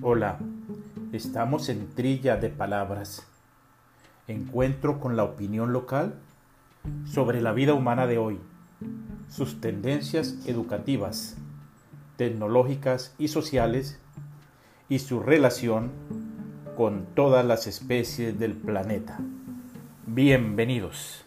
Hola, estamos en Trilla de Palabras. Encuentro con la opinión local sobre la vida humana de hoy, sus tendencias educativas, tecnológicas y sociales y su relación con todas las especies del planeta. Bienvenidos.